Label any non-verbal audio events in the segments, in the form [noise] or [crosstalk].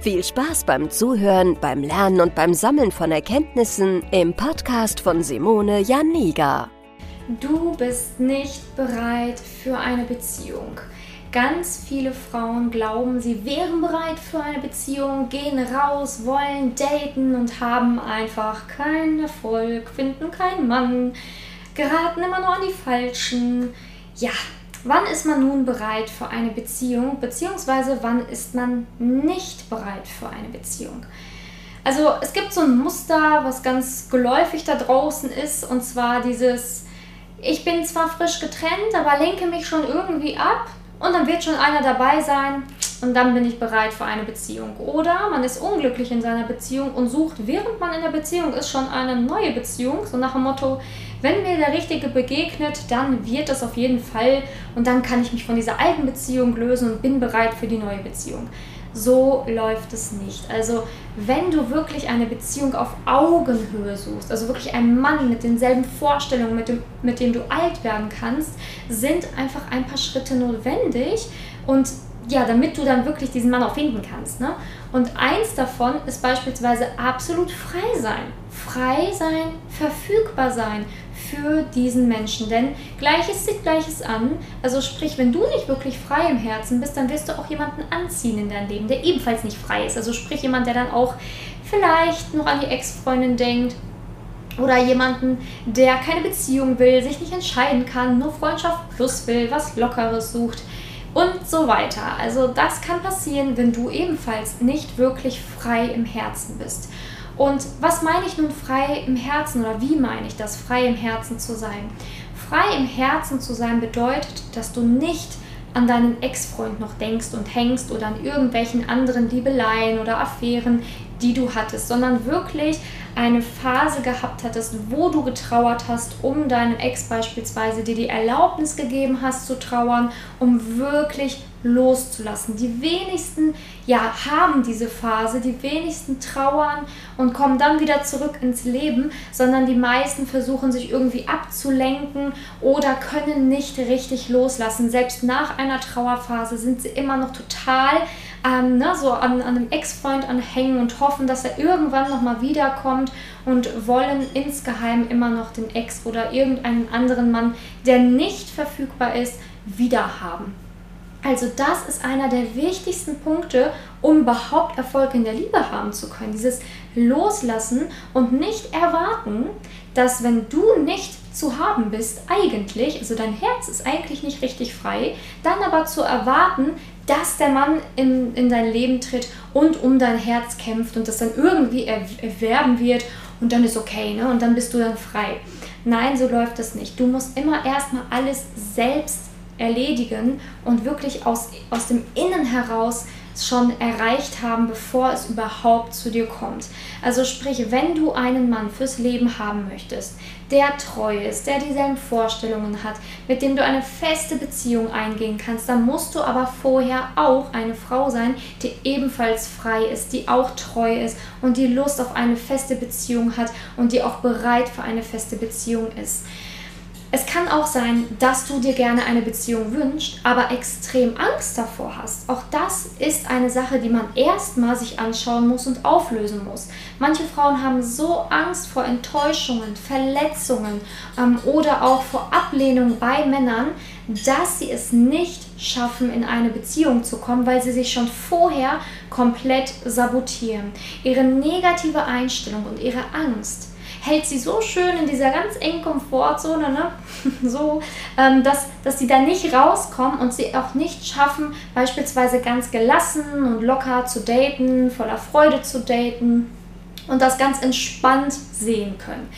Viel Spaß beim Zuhören, beim Lernen und beim Sammeln von Erkenntnissen im Podcast von Simone Janiga. Du bist nicht bereit für eine Beziehung. Ganz viele Frauen glauben, sie wären bereit für eine Beziehung, gehen raus, wollen daten und haben einfach keinen Erfolg, finden keinen Mann, geraten immer nur an die Falschen. Ja, Wann ist man nun bereit für eine Beziehung, beziehungsweise wann ist man nicht bereit für eine Beziehung? Also es gibt so ein Muster, was ganz geläufig da draußen ist, und zwar dieses, ich bin zwar frisch getrennt, aber lenke mich schon irgendwie ab und dann wird schon einer dabei sein und dann bin ich bereit für eine Beziehung. Oder man ist unglücklich in seiner Beziehung und sucht, während man in der Beziehung ist, schon eine neue Beziehung, so nach dem Motto, wenn mir der Richtige begegnet, dann wird das auf jeden Fall und dann kann ich mich von dieser alten Beziehung lösen und bin bereit für die neue Beziehung. So läuft es nicht. Also wenn du wirklich eine Beziehung auf Augenhöhe suchst, also wirklich einen Mann mit denselben Vorstellungen, mit dem, mit dem du alt werden kannst, sind einfach ein paar Schritte notwendig und ja, damit du dann wirklich diesen Mann auch finden kannst. Ne? Und eins davon ist beispielsweise absolut frei sein. Frei sein, verfügbar sein für diesen Menschen. Denn Gleiches zieht Gleiches an. Also sprich, wenn du nicht wirklich frei im Herzen bist, dann wirst du auch jemanden anziehen in dein Leben, der ebenfalls nicht frei ist. Also sprich jemand, der dann auch vielleicht noch an die Ex-Freundin denkt oder jemanden, der keine Beziehung will, sich nicht entscheiden kann, nur Freundschaft plus will, was Lockeres sucht und so weiter. Also das kann passieren, wenn du ebenfalls nicht wirklich frei im Herzen bist. Und was meine ich nun frei im Herzen oder wie meine ich das, frei im Herzen zu sein? Frei im Herzen zu sein bedeutet, dass du nicht an deinen Ex-Freund noch denkst und hängst oder an irgendwelchen anderen Liebeleien oder Affären, die du hattest, sondern wirklich eine Phase gehabt hattest, wo du getrauert hast, um deinen Ex beispielsweise, dir die Erlaubnis gegeben hast zu trauern, um wirklich loszulassen. Die wenigsten ja haben diese Phase, die wenigsten trauern und kommen dann wieder zurück ins Leben, sondern die meisten versuchen sich irgendwie abzulenken oder können nicht richtig loslassen. Selbst nach einer Trauerphase sind sie immer noch total ähm, ne, so an, an einem Ex-Freund anhängen und hoffen, dass er irgendwann nochmal wiederkommt und wollen insgeheim immer noch den Ex oder irgendeinen anderen Mann, der nicht verfügbar ist, wiederhaben. Also das ist einer der wichtigsten Punkte, um überhaupt Erfolg in der Liebe haben zu können. Dieses Loslassen und nicht erwarten, dass wenn du nicht zu haben bist, eigentlich, also dein Herz ist eigentlich nicht richtig frei, dann aber zu erwarten, dass der Mann in, in dein Leben tritt und um dein Herz kämpft und das dann irgendwie erwerben wird und dann ist okay, ne? Und dann bist du dann frei. Nein, so läuft das nicht. Du musst immer erstmal alles selbst erledigen und wirklich aus, aus dem Innen heraus schon erreicht haben, bevor es überhaupt zu dir kommt. Also sprich, wenn du einen Mann fürs Leben haben möchtest, der treu ist, der dieselben Vorstellungen hat, mit dem du eine feste Beziehung eingehen kannst, dann musst du aber vorher auch eine Frau sein, die ebenfalls frei ist, die auch treu ist und die Lust auf eine feste Beziehung hat und die auch bereit für eine feste Beziehung ist. Es kann auch sein, dass du dir gerne eine Beziehung wünschst, aber extrem Angst davor hast. Auch das ist eine Sache, die man erstmal sich anschauen muss und auflösen muss. Manche Frauen haben so Angst vor Enttäuschungen, Verletzungen ähm, oder auch vor Ablehnung bei Männern, dass sie es nicht schaffen, in eine Beziehung zu kommen, weil sie sich schon vorher komplett sabotieren. Ihre negative Einstellung und ihre Angst hält sie so schön in dieser ganz engen Komfortzone, ne? [laughs] so, ähm, dass, dass sie da nicht rauskommen und sie auch nicht schaffen, beispielsweise ganz gelassen und locker zu daten, voller Freude zu daten und das ganz entspannt sehen können.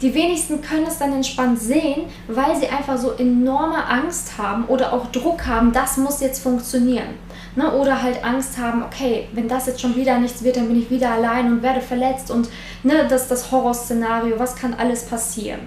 Die wenigsten können es dann entspannt sehen, weil sie einfach so enorme Angst haben oder auch Druck haben, das muss jetzt funktionieren. Ne? Oder halt Angst haben, okay, wenn das jetzt schon wieder nichts wird, dann bin ich wieder allein und werde verletzt und ne, das ist das Horrorszenario, was kann alles passieren.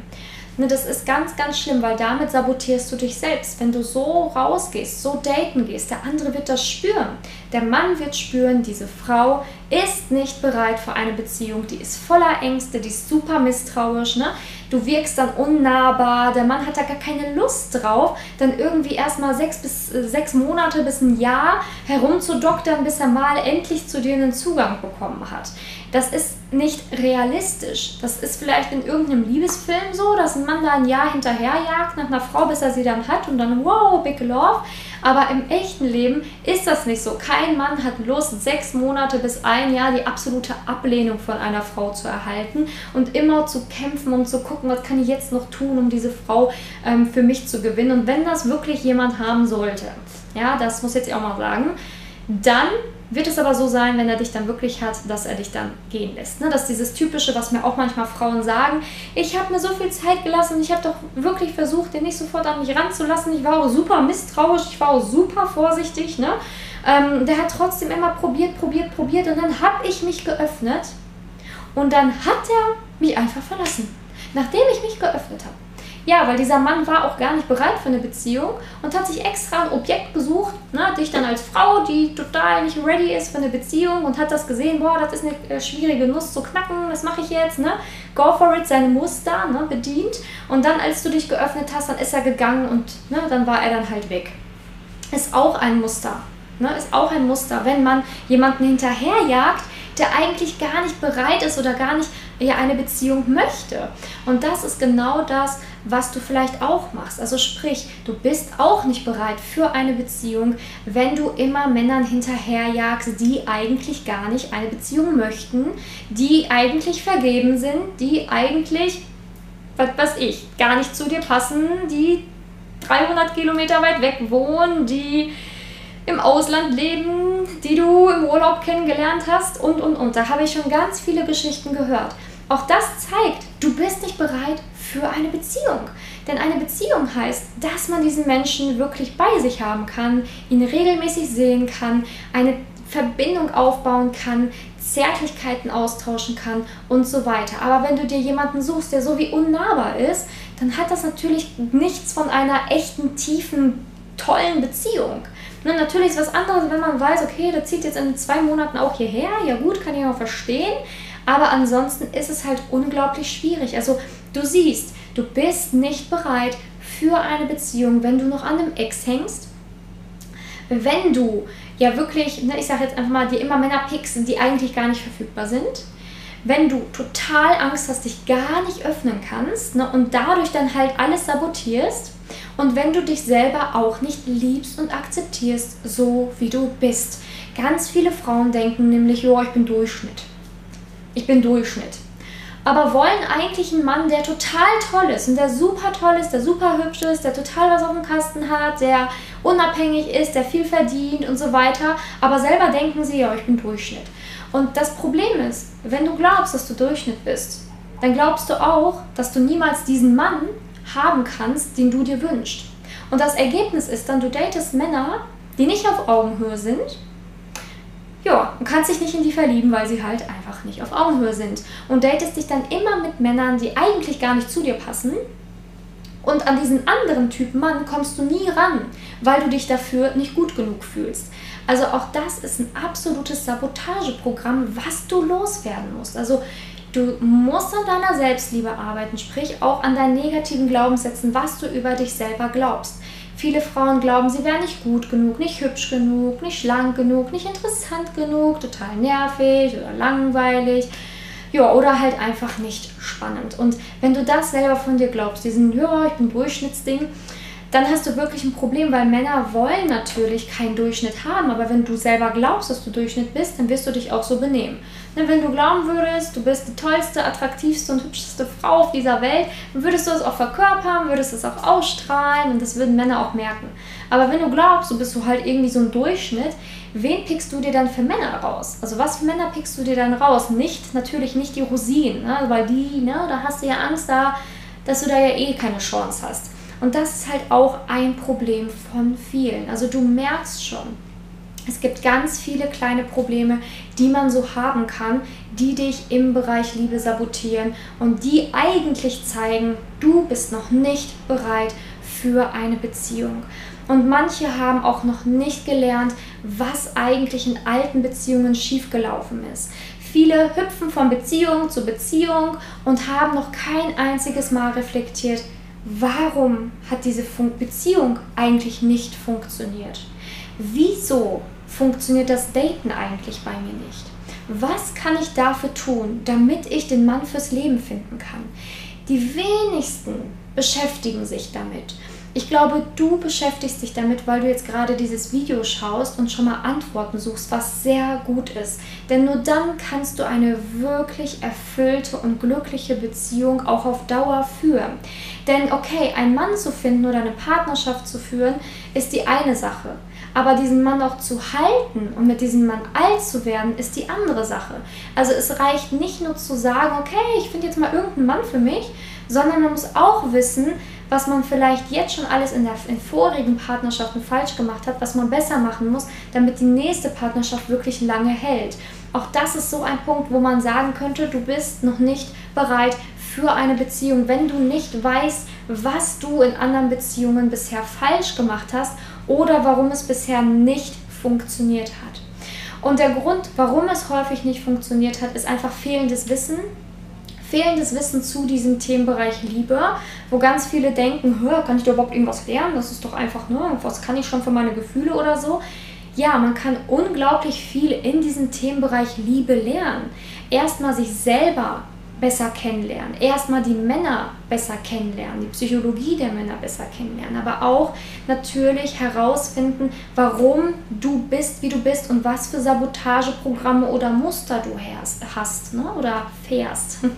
Ne, das ist ganz, ganz schlimm, weil damit sabotierst du dich selbst. Wenn du so rausgehst, so daten gehst, der andere wird das spüren. Der Mann wird spüren, diese Frau ist nicht bereit für eine Beziehung, die ist voller Ängste, die ist super misstrauisch. Ne? Du wirkst dann unnahbar, der Mann hat da gar keine Lust drauf, dann irgendwie erstmal sechs bis äh, sechs Monate bis ein Jahr herumzudoktern, bis er mal endlich zu dir einen Zugang bekommen hat. Das ist nicht realistisch. Das ist vielleicht in irgendeinem Liebesfilm so, dass ein Mann da ein Jahr hinterherjagt nach einer Frau, bis er sie dann hat und dann wow, big love. Aber im echten Leben ist das nicht so. Kein Mann hat Lust, sechs Monate bis ein Jahr die absolute Ablehnung von einer Frau zu erhalten und immer zu kämpfen und zu gucken, was kann ich jetzt noch tun, um diese Frau ähm, für mich zu gewinnen. Und wenn das wirklich jemand haben sollte, ja, das muss jetzt auch mal sagen, dann wird es aber so sein, wenn er dich dann wirklich hat, dass er dich dann gehen lässt. Ne? Das ist dieses Typische, was mir auch manchmal Frauen sagen. Ich habe mir so viel Zeit gelassen, ich habe doch wirklich versucht, den nicht sofort an mich ranzulassen. Ich war auch super misstrauisch, ich war auch super vorsichtig. Ne? Ähm, der hat trotzdem immer probiert, probiert, probiert und dann habe ich mich geöffnet und dann hat er mich einfach verlassen, nachdem ich mich geöffnet habe. Ja, weil dieser Mann war auch gar nicht bereit für eine Beziehung und hat sich extra ein Objekt gesucht, ne, dich dann als Frau, die total nicht ready ist für eine Beziehung und hat das gesehen, boah, das ist eine äh, schwierige Nuss zu knacken, was mache ich jetzt, ne? Go for it, seine Muster, ne, bedient. Und dann, als du dich geöffnet hast, dann ist er gegangen und ne, dann war er dann halt weg. Ist auch ein Muster. Ne, ist auch ein Muster, wenn man jemanden hinterherjagt, der eigentlich gar nicht bereit ist oder gar nicht ja, eine Beziehung möchte. Und das ist genau das, was du vielleicht auch machst. Also sprich, du bist auch nicht bereit für eine Beziehung, wenn du immer Männern hinterherjagst, die eigentlich gar nicht eine Beziehung möchten, die eigentlich vergeben sind, die eigentlich, was weiß ich, gar nicht zu dir passen, die 300 Kilometer weit weg wohnen, die im Ausland leben, die du im Urlaub kennengelernt hast und, und, und. Da habe ich schon ganz viele Geschichten gehört. Auch das zeigt, du bist nicht bereit für eine Beziehung. Denn eine Beziehung heißt, dass man diesen Menschen wirklich bei sich haben kann, ihn regelmäßig sehen kann, eine Verbindung aufbauen kann, Zärtlichkeiten austauschen kann und so weiter. Aber wenn du dir jemanden suchst, der so wie unnahbar ist, dann hat das natürlich nichts von einer echten, tiefen, tollen Beziehung. Ne, natürlich ist was anderes, wenn man weiß, okay, der zieht jetzt in zwei Monaten auch hierher. Ja gut, kann ich auch verstehen. Aber ansonsten ist es halt unglaublich schwierig. Also du siehst, du bist nicht bereit für eine Beziehung, wenn du noch an einem Ex hängst. Wenn du ja wirklich, ne, ich sage jetzt einfach mal, dir immer Männer pickst, die eigentlich gar nicht verfügbar sind. Wenn du total Angst hast, dich gar nicht öffnen kannst ne, und dadurch dann halt alles sabotierst. Und wenn du dich selber auch nicht liebst und akzeptierst, so wie du bist. Ganz viele Frauen denken nämlich, ja, ich bin Durchschnitt ich bin Durchschnitt. Aber wollen eigentlich einen Mann, der total toll ist und der super toll ist, der super hübsch ist, der total was auf dem Kasten hat, der unabhängig ist, der viel verdient und so weiter. Aber selber denken sie, ja, ich bin Durchschnitt. Und das Problem ist, wenn du glaubst, dass du Durchschnitt bist, dann glaubst du auch, dass du niemals diesen Mann haben kannst, den du dir wünschst. Und das Ergebnis ist dann, du datest Männer, die nicht auf Augenhöhe sind, ja, und kannst dich nicht in die verlieben, weil sie halt einfach nicht auf Augenhöhe sind. Und datest dich dann immer mit Männern, die eigentlich gar nicht zu dir passen. Und an diesen anderen Typ Mann kommst du nie ran, weil du dich dafür nicht gut genug fühlst. Also auch das ist ein absolutes Sabotageprogramm, was du loswerden musst. Also du musst an deiner Selbstliebe arbeiten, sprich auch an deinen negativen Glaubenssätzen, was du über dich selber glaubst. Viele Frauen glauben, sie wären nicht gut genug, nicht hübsch genug, nicht schlank genug, nicht interessant genug, total nervig oder langweilig. Ja, oder halt einfach nicht spannend. Und wenn du das selber von dir glaubst, diesen, ja, ich bin Durchschnittsding, dann hast du wirklich ein Problem, weil Männer wollen natürlich keinen Durchschnitt haben, aber wenn du selber glaubst, dass du Durchschnitt bist, dann wirst du dich auch so benehmen. Denn wenn du glauben würdest, du bist die tollste, attraktivste und hübscheste Frau auf dieser Welt, dann würdest du es auch verkörpern, würdest es auch ausstrahlen und das würden Männer auch merken. Aber wenn du glaubst, du bist so halt irgendwie so ein Durchschnitt, wen pickst du dir dann für Männer raus? Also was für Männer pickst du dir dann raus? Nicht, natürlich nicht die Rosinen, ne? weil die, ne, da hast du ja Angst da, dass du da ja eh keine Chance hast. Und das ist halt auch ein Problem von vielen. Also du merkst schon, es gibt ganz viele kleine Probleme, die man so haben kann, die dich im Bereich Liebe sabotieren und die eigentlich zeigen, du bist noch nicht bereit für eine Beziehung. Und manche haben auch noch nicht gelernt, was eigentlich in alten Beziehungen schiefgelaufen ist. Viele hüpfen von Beziehung zu Beziehung und haben noch kein einziges Mal reflektiert, warum hat diese Beziehung eigentlich nicht funktioniert? Wieso funktioniert das Daten eigentlich bei mir nicht? Was kann ich dafür tun, damit ich den Mann fürs Leben finden kann? Die wenigsten beschäftigen sich damit. Ich glaube, du beschäftigst dich damit, weil du jetzt gerade dieses Video schaust und schon mal Antworten suchst, was sehr gut ist. Denn nur dann kannst du eine wirklich erfüllte und glückliche Beziehung auch auf Dauer führen. Denn okay, einen Mann zu finden oder eine Partnerschaft zu führen, ist die eine Sache. Aber diesen Mann auch zu halten und mit diesem Mann alt zu werden, ist die andere Sache. Also es reicht nicht nur zu sagen, okay, ich finde jetzt mal irgendeinen Mann für mich, sondern man muss auch wissen, was man vielleicht jetzt schon alles in, der, in vorigen Partnerschaften falsch gemacht hat, was man besser machen muss, damit die nächste Partnerschaft wirklich lange hält. Auch das ist so ein Punkt, wo man sagen könnte, du bist noch nicht bereit für eine Beziehung, wenn du nicht weißt, was du in anderen Beziehungen bisher falsch gemacht hast oder warum es bisher nicht funktioniert hat. Und der Grund, warum es häufig nicht funktioniert hat, ist einfach fehlendes Wissen, fehlendes Wissen zu diesem Themenbereich Liebe, wo ganz viele denken, kann ich da überhaupt irgendwas lernen? Das ist doch einfach nur, ne, was kann ich schon für meine Gefühle oder so? Ja, man kann unglaublich viel in diesem Themenbereich Liebe lernen. Erstmal sich selber besser kennenlernen. Erstmal die Männer besser kennenlernen, die Psychologie der Männer besser kennenlernen, aber auch natürlich herausfinden, warum du bist, wie du bist und was für Sabotageprogramme oder Muster du hast ne? oder fährst. [laughs]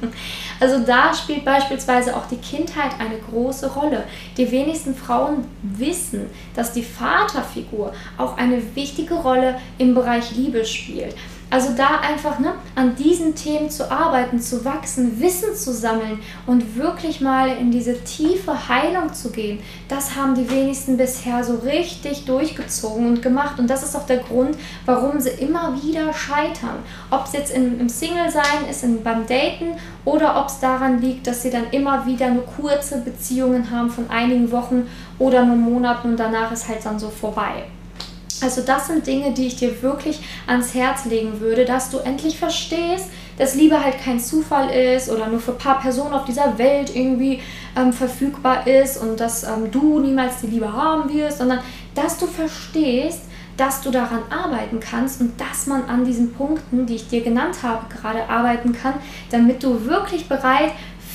Also da spielt beispielsweise auch die Kindheit eine große Rolle. Die wenigsten Frauen wissen, dass die Vaterfigur auch eine wichtige Rolle im Bereich Liebe spielt. Also da einfach ne, an diesen Themen zu arbeiten, zu wachsen, Wissen zu sammeln und wirklich mal in diese tiefe Heilung zu gehen, das haben die wenigsten bisher so richtig durchgezogen und gemacht. Und das ist auch der Grund, warum sie immer wieder scheitern. Ob es jetzt im, im Single-Sein ist, in, beim Daten oder ob es daran liegt, dass sie dann immer wieder nur kurze Beziehungen haben von einigen Wochen oder nur Monaten und danach ist halt dann so vorbei. Also das sind Dinge, die ich dir wirklich ans Herz legen würde, dass du endlich verstehst, dass Liebe halt kein Zufall ist oder nur für ein paar Personen auf dieser Welt irgendwie ähm, verfügbar ist und dass ähm, du niemals die Liebe haben wirst, sondern dass du verstehst, dass du daran arbeiten kannst und dass man an diesen Punkten, die ich dir genannt habe, gerade arbeiten kann, damit du wirklich bereit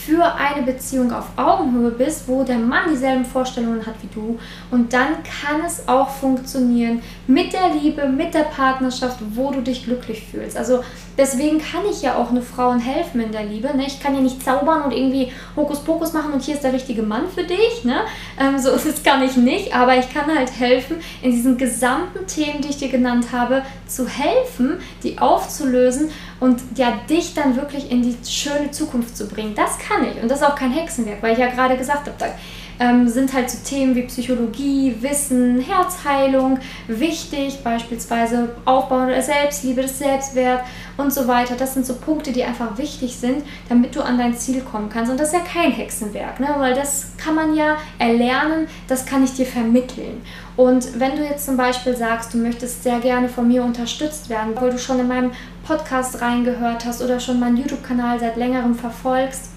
für eine Beziehung auf Augenhöhe bist, wo der Mann dieselben Vorstellungen hat wie du. Und dann kann es auch funktionieren mit der Liebe, mit der Partnerschaft, wo du dich glücklich fühlst. Also deswegen kann ich ja auch eine Frauen helfen in der Liebe. Ne? Ich kann ja nicht zaubern und irgendwie Hokuspokus machen und hier ist der richtige Mann für dich. Ne? Ähm, so das kann ich nicht, aber ich kann halt helfen, in diesen gesamten Themen, die ich dir genannt habe, zu helfen, die aufzulösen und ja, dich dann wirklich in die schöne Zukunft zu bringen. Das kann ich und das ist auch kein Hexenwerk, weil ich ja gerade gesagt habe, da ähm, sind halt so Themen wie Psychologie, Wissen, Herzheilung wichtig, beispielsweise Aufbau der Selbstliebe, des Selbstwert und so weiter. Das sind so Punkte, die einfach wichtig sind, damit du an dein Ziel kommen kannst. Und das ist ja kein Hexenwerk, ne? weil das kann man ja erlernen, das kann ich dir vermitteln. Und wenn du jetzt zum Beispiel sagst, du möchtest sehr gerne von mir unterstützt werden, weil du schon in meinem Podcast reingehört hast oder schon meinen YouTube-Kanal seit längerem verfolgst,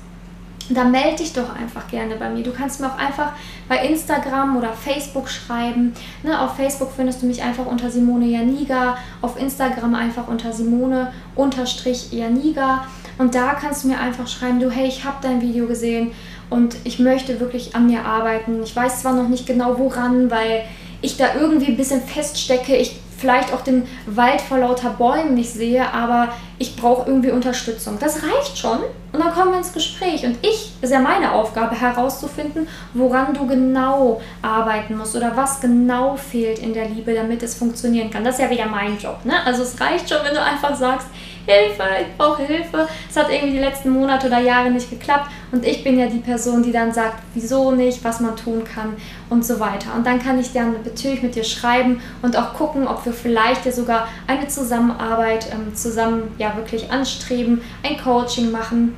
dann melde dich doch einfach gerne bei mir. Du kannst mir auch einfach bei Instagram oder Facebook schreiben. Ne, auf Facebook findest du mich einfach unter Simone Janiga, auf Instagram einfach unter Simone-Janiga. Und da kannst du mir einfach schreiben, du, hey, ich habe dein Video gesehen und ich möchte wirklich an mir arbeiten. Ich weiß zwar noch nicht genau woran, weil ich da irgendwie ein bisschen feststecke. Ich vielleicht auch den Wald vor lauter Bäumen nicht sehe, aber ich brauche irgendwie Unterstützung. Das reicht schon und dann kommen wir ins Gespräch. Und ich, ist ja meine Aufgabe herauszufinden, woran du genau arbeiten musst oder was genau fehlt in der Liebe, damit es funktionieren kann. Das ist ja wieder mein Job. Ne? Also es reicht schon, wenn du einfach sagst, Hilfe, ich brauche Hilfe. Es hat irgendwie die letzten Monate oder Jahre nicht geklappt und ich bin ja die Person, die dann sagt, wieso nicht, was man tun kann und so weiter. Und dann kann ich dann natürlich mit dir schreiben und auch gucken, ob wir vielleicht ja sogar eine Zusammenarbeit ähm, zusammen ja wirklich anstreben, ein Coaching machen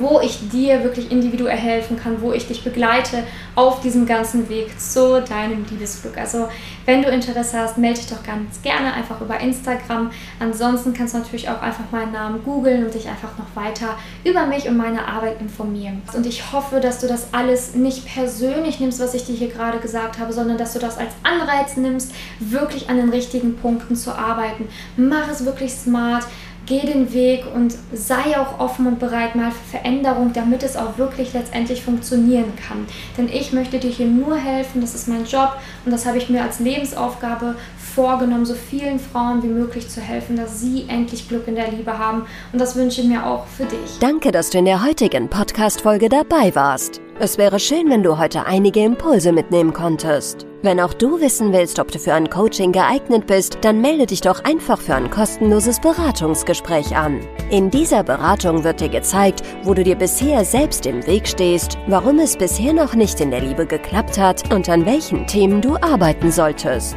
wo ich dir wirklich individuell helfen kann, wo ich dich begleite auf diesem ganzen Weg zu deinem Liebesglück. Also wenn du Interesse hast, melde dich doch ganz gerne einfach über Instagram. Ansonsten kannst du natürlich auch einfach meinen Namen googeln und dich einfach noch weiter über mich und meine Arbeit informieren. Und ich hoffe, dass du das alles nicht persönlich nimmst, was ich dir hier gerade gesagt habe, sondern dass du das als Anreiz nimmst, wirklich an den richtigen Punkten zu arbeiten. Mach es wirklich smart geh den Weg und sei auch offen und bereit mal für Veränderung, damit es auch wirklich letztendlich funktionieren kann. Denn ich möchte dir hier nur helfen, das ist mein Job und das habe ich mir als Lebensaufgabe vorgenommen, so vielen Frauen wie möglich zu helfen, dass sie endlich Glück in der Liebe haben. Und das wünsche ich mir auch für dich. Danke, dass du in der heutigen Podcast-Folge dabei warst. Es wäre schön, wenn du heute einige Impulse mitnehmen konntest. Wenn auch du wissen willst, ob du für ein Coaching geeignet bist, dann melde dich doch einfach für ein kostenloses Beratungsgespräch an. In dieser Beratung wird dir gezeigt, wo du dir bisher selbst im Weg stehst, warum es bisher noch nicht in der Liebe geklappt hat und an welchen Themen du arbeiten solltest.